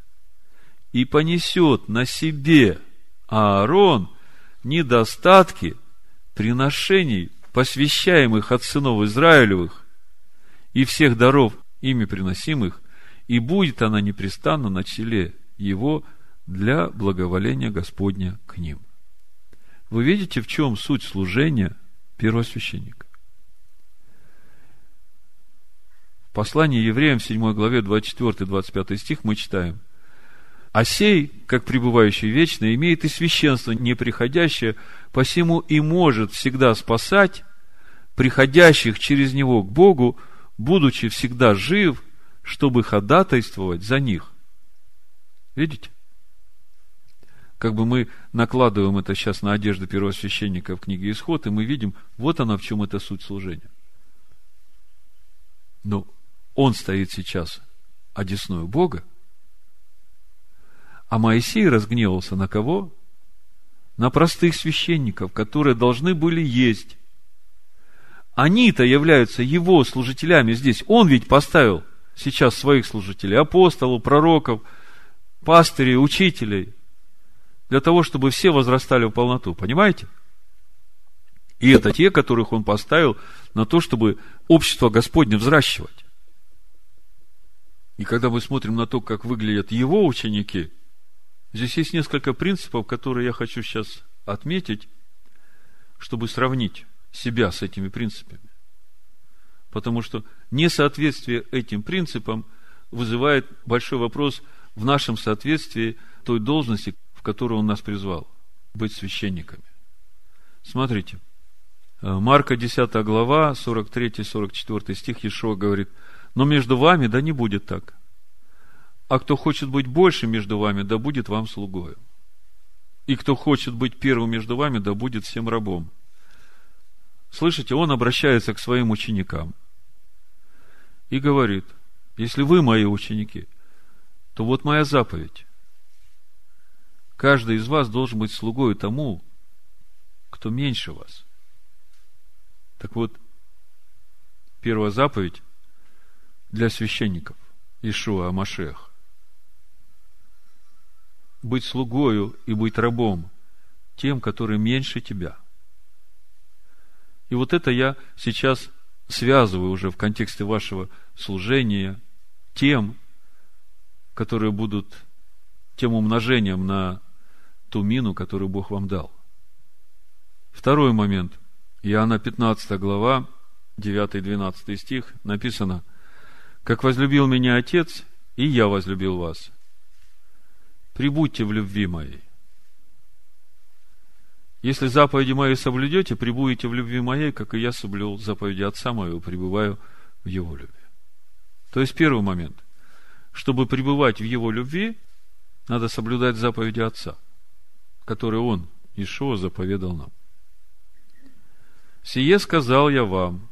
и понесет на себе Аарон недостатки приношений, посвящаемых от сынов Израилевых, и всех даров ими приносимых, и будет она непрестанно на челе его для благоволения Господня к ним. Вы видите, в чем суть служения первосвященника? В послании евреям в 7 главе 24-25 стих мы читаем – а сей, как пребывающий вечно, имеет и священство неприходящее, посему и может всегда спасать приходящих через него к Богу, будучи всегда жив, чтобы ходатайствовать за них. Видите? Как бы мы накладываем это сейчас на одежду первосвященника в книге Исход, и мы видим, вот она в чем эта суть служения. Но он стоит сейчас одесную Бога, а Моисей разгневался на кого? На простых священников, которые должны были есть. Они-то являются его служителями здесь. Он ведь поставил сейчас своих служителей, апостолов, пророков, пастырей, учителей, для того, чтобы все возрастали в полноту. Понимаете? И это те, которых он поставил на то, чтобы общество Господне взращивать. И когда мы смотрим на то, как выглядят его ученики, Здесь есть несколько принципов, которые я хочу сейчас отметить, чтобы сравнить себя с этими принципами. Потому что несоответствие этим принципам вызывает большой вопрос в нашем соответствии той должности, в которую он нас призвал, быть священниками. Смотрите, Марка 10 глава, 43-44 стих Ешо говорит, но между вами да не будет так. А кто хочет быть больше между вами, да будет вам слугою. И кто хочет быть первым между вами, да будет всем рабом. Слышите, он обращается к своим ученикам и говорит, если вы мои ученики, то вот моя заповедь. Каждый из вас должен быть слугой тому, кто меньше вас. Так вот, первая заповедь для священников Ишуа Амашех быть слугою и быть рабом тем, который меньше тебя. И вот это я сейчас связываю уже в контексте вашего служения тем, которые будут тем умножением на ту мину, которую Бог вам дал. Второй момент. Иоанна 15 глава, 9-12 стих написано, «Как возлюбил меня Отец, и я возлюбил вас, прибудьте в любви моей. Если заповеди мои соблюдете, прибудете в любви моей, как и я соблюл заповеди Отца моего, пребываю в его любви. То есть первый момент. Чтобы пребывать в его любви, надо соблюдать заповеди Отца, которые Он, Ишуа, заповедал нам. Сие сказал я вам,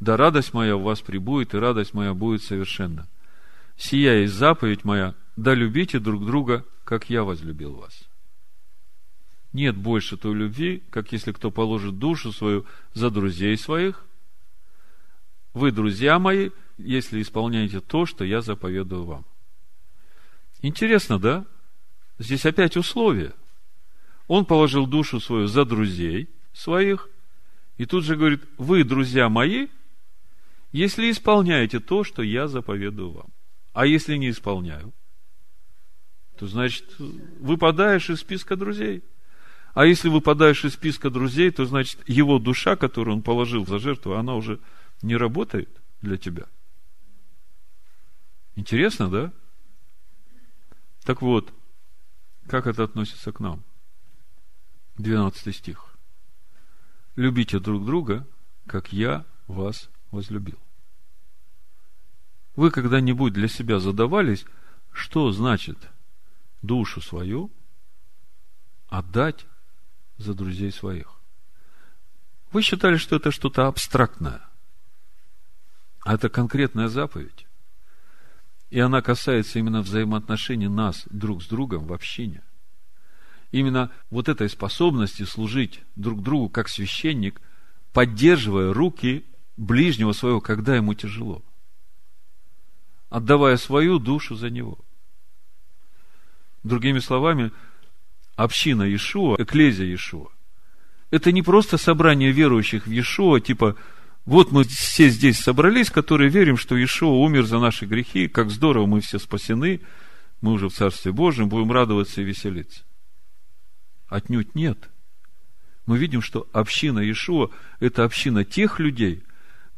да радость моя в вас прибудет, и радость моя будет совершенна. Сия есть заповедь моя, да любите друг друга, как я возлюбил вас. Нет больше той любви, как если кто положит душу свою за друзей своих. Вы, друзья мои, если исполняете то, что я заповедую вам. Интересно, да? Здесь опять условия. Он положил душу свою за друзей своих, и тут же говорит, вы, друзья мои, если исполняете то, что я заповедую вам. А если не исполняю, то значит, выпадаешь из списка друзей. А если выпадаешь из списка друзей, то значит, его душа, которую он положил за жертву, она уже не работает для тебя. Интересно, да? Так вот, как это относится к нам? 12 стих. Любите друг друга, как я вас возлюбил. Вы когда-нибудь для себя задавались, что значит душу свою отдать за друзей своих? Вы считали, что это что-то абстрактное. А это конкретная заповедь. И она касается именно взаимоотношений нас друг с другом в общине. Именно вот этой способности служить друг другу как священник, поддерживая руки ближнего своего, когда ему тяжело. Отдавая свою душу за него. Другими словами, община Иешуа, эклезия Иешуа, это не просто собрание верующих в Иешуа, типа вот мы все здесь собрались, которые верим, что Ишуа умер за наши грехи, как здорово, мы все спасены, мы уже в Царстве Божьем, будем радоваться и веселиться. Отнюдь нет. Мы видим, что община Ишуа – это община тех людей,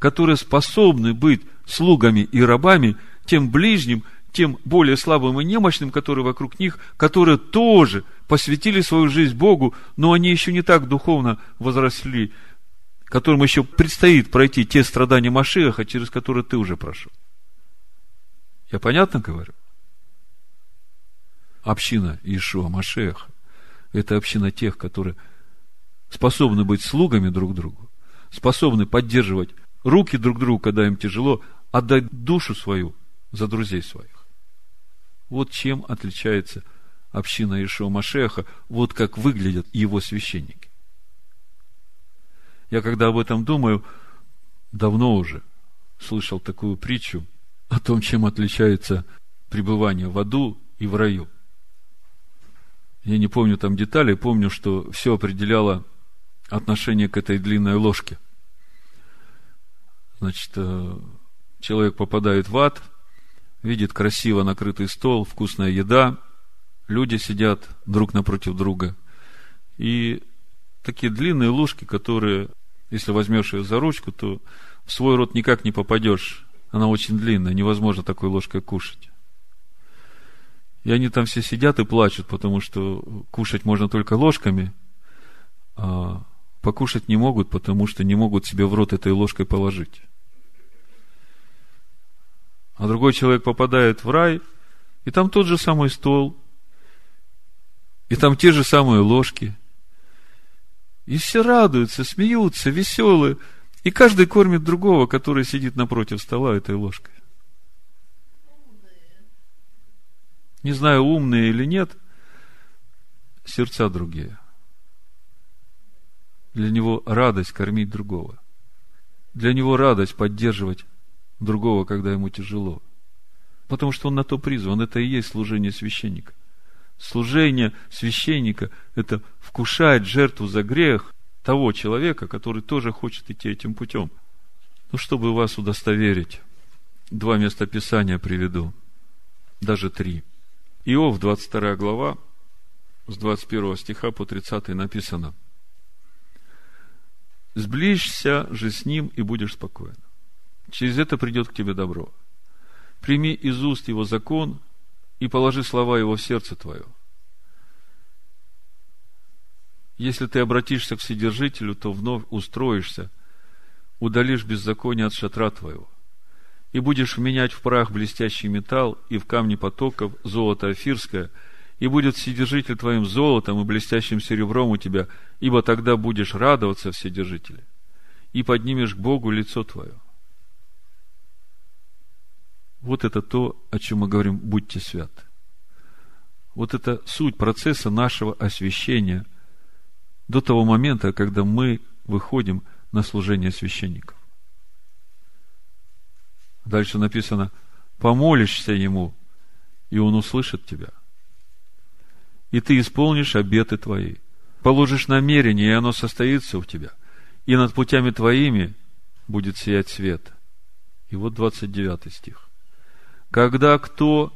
которые способны быть слугами и рабами тем ближним, тем более слабым и немощным, которые вокруг них, которые тоже посвятили свою жизнь Богу, но они еще не так духовно возросли, которым еще предстоит пройти те страдания Машиаха, через которые ты уже прошел. Я понятно говорю? Община Ишуа Машеха – это община тех, которые способны быть слугами друг другу, способны поддерживать руки друг другу, когда им тяжело, отдать душу свою за друзей своих. Вот чем отличается община Ишуа Машеха, вот как выглядят его священники. Я когда об этом думаю, давно уже слышал такую притчу о том, чем отличается пребывание в аду и в раю. Я не помню там деталей, помню, что все определяло отношение к этой длинной ложке. Значит, э, человек попадает в ад, видит красиво накрытый стол, вкусная еда, люди сидят друг напротив друга. И такие длинные ложки, которые если возьмешь ее за ручку, то в свой рот никак не попадешь. Она очень длинная, невозможно такой ложкой кушать. И они там все сидят и плачут, потому что кушать можно только ложками, а покушать не могут, потому что не могут себе в рот этой ложкой положить. А другой человек попадает в рай, и там тот же самый стол, и там те же самые ложки, и все радуются, смеются, веселые. И каждый кормит другого, который сидит напротив стола этой ложкой. Не знаю, умные или нет, сердца другие. Для него радость кормить другого. Для него радость поддерживать другого, когда ему тяжело. Потому что он на то призван. Это и есть служение священника служение священника – это вкушать жертву за грех того человека, который тоже хочет идти этим путем. Ну, чтобы вас удостоверить, два места Писания приведу, даже три. Иов, 22 глава, с 21 стиха по 30 написано. «Сближься же с ним, и будешь спокоен. Через это придет к тебе добро. Прими из уст его закон, и положи слова его в сердце твое. Если ты обратишься к Вседержителю, то вновь устроишься, удалишь беззаконие от шатра твоего, и будешь вменять в прах блестящий металл и в камни потоков золото афирское, и будет Вседержитель твоим золотом и блестящим серебром у тебя, ибо тогда будешь радоваться Вседержителе, и поднимешь к Богу лицо твое. Вот это то, о чем мы говорим, будьте святы. Вот это суть процесса нашего освящения до того момента, когда мы выходим на служение священников. Дальше написано, помолишься ему, и он услышит тебя. И ты исполнишь обеты твои. Положишь намерение, и оно состоится у тебя. И над путями твоими будет сиять свет. И вот 29 стих. Когда кто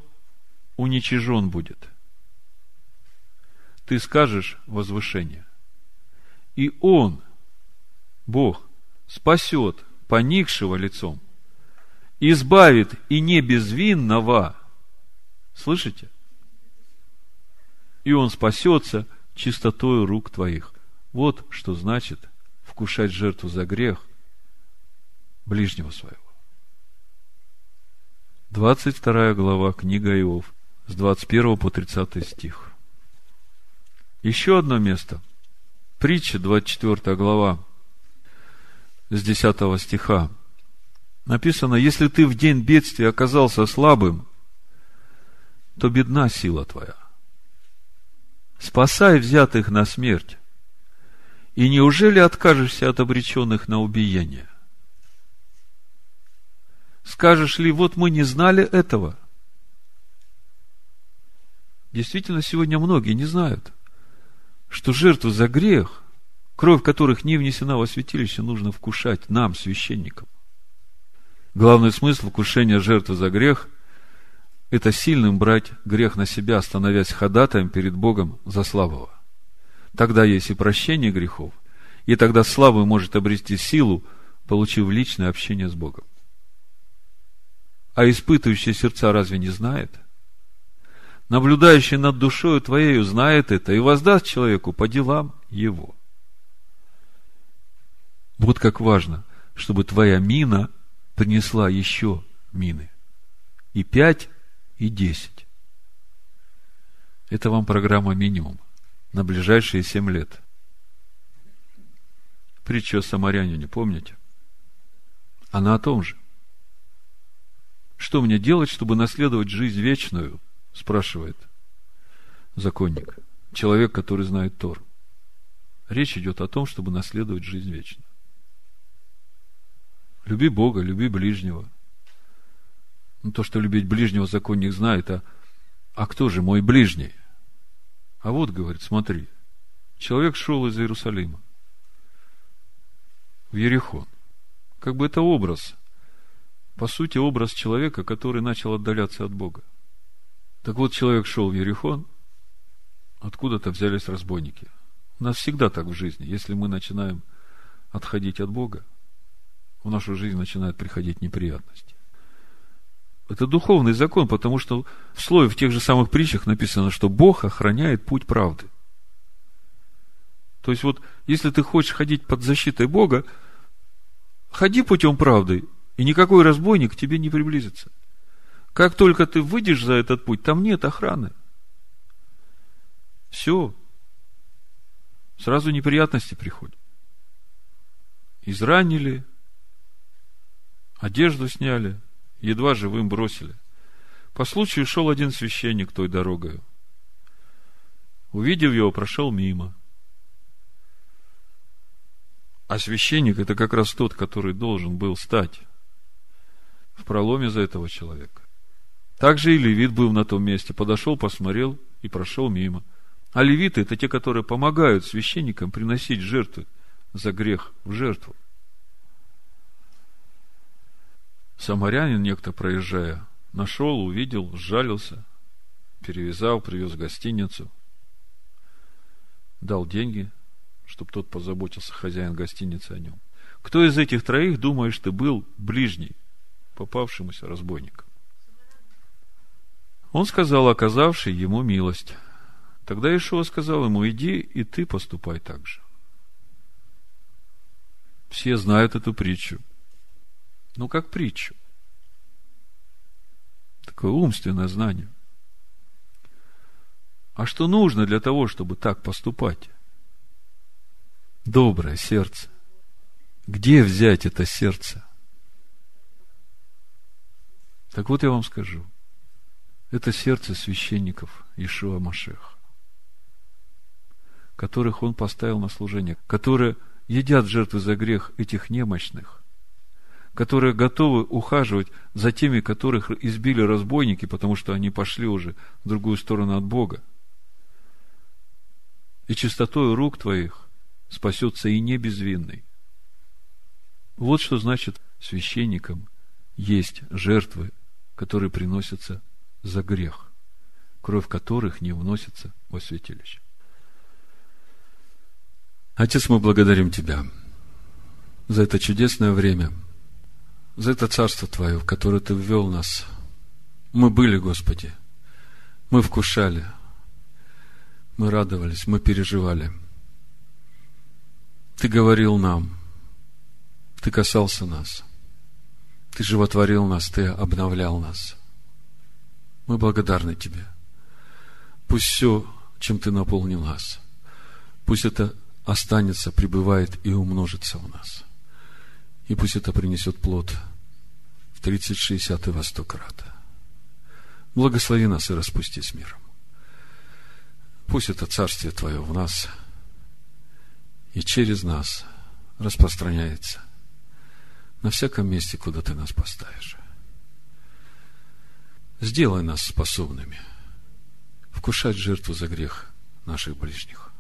уничижен будет, ты скажешь возвышение. И Он, Бог, спасет поникшего лицом, избавит и не безвинного. Слышите? И Он спасется чистотою рук твоих. Вот что значит вкушать жертву за грех ближнего своего. 22 глава книга Иов, с 21 по 30 стих. Еще одно место. Притча, 24 глава, с 10 стиха. Написано, если ты в день бедствия оказался слабым, то бедна сила твоя. Спасай взятых на смерть. И неужели откажешься от обреченных на убиение? Скажешь ли, вот мы не знали этого? Действительно, сегодня многие не знают, что жертву за грех, кровь которых не внесена во святилище, нужно вкушать нам, священникам. Главный смысл вкушения жертвы за грех – это сильным брать грех на себя, становясь ходатаем перед Богом за слабого. Тогда есть и прощение грехов, и тогда слабый может обрести силу, получив личное общение с Богом. А испытывающие сердца разве не знает? Наблюдающий над душою твоею знает это и воздаст человеку по делам его. Вот как важно, чтобы твоя мина принесла еще мины. И пять, и десять. Это вам программа минимум на ближайшие семь лет. Притча о самарянине, помните? Она о том же. Что мне делать, чтобы наследовать жизнь вечную? Спрашивает законник. Человек, который знает Тор. Речь идет о том, чтобы наследовать жизнь вечную. Люби Бога, люби ближнего. Ну, то, что любить ближнего законник знает, а, а кто же мой ближний? А вот, говорит, смотри, человек шел из Иерусалима в Ерехон. Как бы это образ по сути, образ человека, который начал отдаляться от Бога. Так вот, человек шел в Ерехон, откуда-то взялись разбойники. У нас всегда так в жизни. Если мы начинаем отходить от Бога, в нашу жизнь начинают приходить неприятности. Это духовный закон, потому что в слове в тех же самых притчах написано, что Бог охраняет путь правды. То есть вот, если ты хочешь ходить под защитой Бога, ходи путем правды, и никакой разбойник к тебе не приблизится. Как только ты выйдешь за этот путь, там нет охраны. Все. Сразу неприятности приходят. Изранили, одежду сняли, едва живым бросили. По случаю шел один священник той дорогой. Увидев его, прошел мимо. А священник это как раз тот, который должен был стать в проломе за этого человека. Также и левит был на том месте, подошел, посмотрел и прошел мимо. А левиты – это те, которые помогают священникам приносить жертвы за грех в жертву. Самарянин некто, проезжая, нашел, увидел, сжалился, перевязал, привез в гостиницу, дал деньги, чтобы тот позаботился, хозяин гостиницы о нем. Кто из этих троих, думаешь, ты был ближний попавшемуся разбойнику. Он сказал, оказавший ему милость. Тогда Ишуа сказал ему, иди, и ты поступай так же. Все знают эту притчу. Ну, как притчу. Такое умственное знание. А что нужно для того, чтобы так поступать? Доброе сердце. Где взять это сердце? Так вот я вам скажу. Это сердце священников Ишуа Машеха, которых он поставил на служение, которые едят жертвы за грех этих немощных, которые готовы ухаживать за теми, которых избили разбойники, потому что они пошли уже в другую сторону от Бога. И чистотой рук твоих спасется и не безвинный. Вот что значит священникам есть жертвы, которые приносятся за грех, кровь которых не вносится во святилище. Отец, мы благодарим Тебя за это чудесное время, за это царство Твое, в которое Ты ввел нас. Мы были, Господи, мы вкушали, мы радовались, мы переживали. Ты говорил нам, Ты касался нас, Ты животворил нас, Ты обновлял нас. Мы благодарны Тебе. Пусть все, чем Ты наполнил нас, пусть это останется, пребывает и умножится у нас. И пусть это принесет плод в 30, 60 и во 100 крат. Благослови нас и распусти с миром. Пусть это Царствие Твое в нас и через нас распространяется на всяком месте, куда Ты нас поставишь. Сделай нас способными вкушать жертву за грех наших ближних.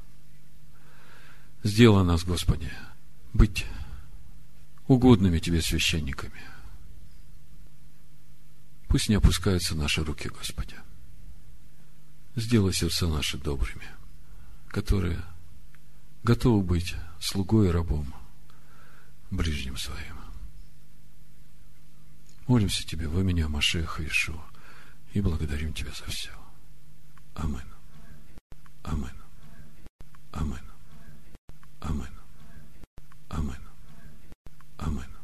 Сделай нас, Господи, быть угодными Тебе священниками. Пусть не опускаются наши руки, Господи. Сделай сердца наши добрыми, которые готовы быть слугой и рабом ближним своим. Молимся Тебе во меня, Машеха Ишуа, и благодарим Тебя за все. Амин. Амин. Амин. Амин. Амин. Амин.